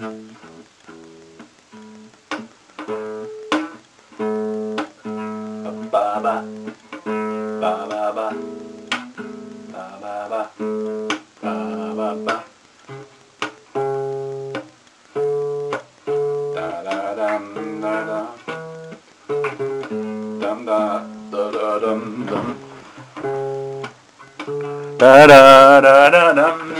Ba ba ba ba ba ba ba ba ba ba ba da da dum da da dum da da da dum dum da da da da dum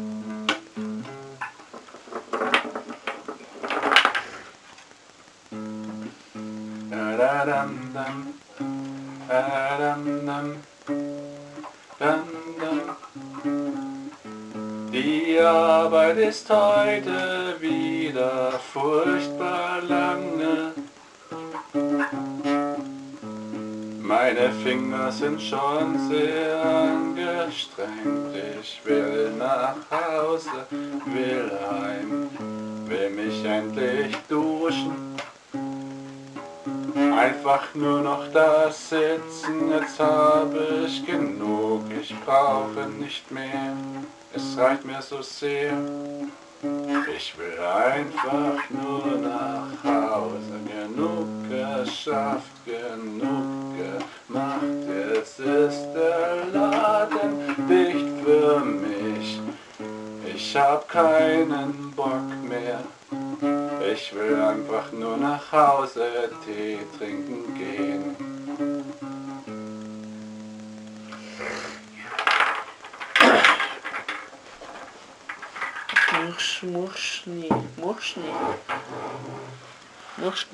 Die Arbeit ist heute wieder furchtbar lange. Meine Finger sind schon sehr angestrengt. Ich will nach Hause, will heim, will mich endlich duschen. Einfach nur noch da sitzen, jetzt habe ich genug, ich brauche nicht mehr, es reicht mir so sehr. Ich will einfach nur nach Hause, genug geschafft, genug gemacht, jetzt ist der Laden dicht für mich. Ich hab keinen Bock mehr. Ich will einfach nur nach Hause Tee trinken gehen. Mursch, mursch nie, mursch nie. Mursch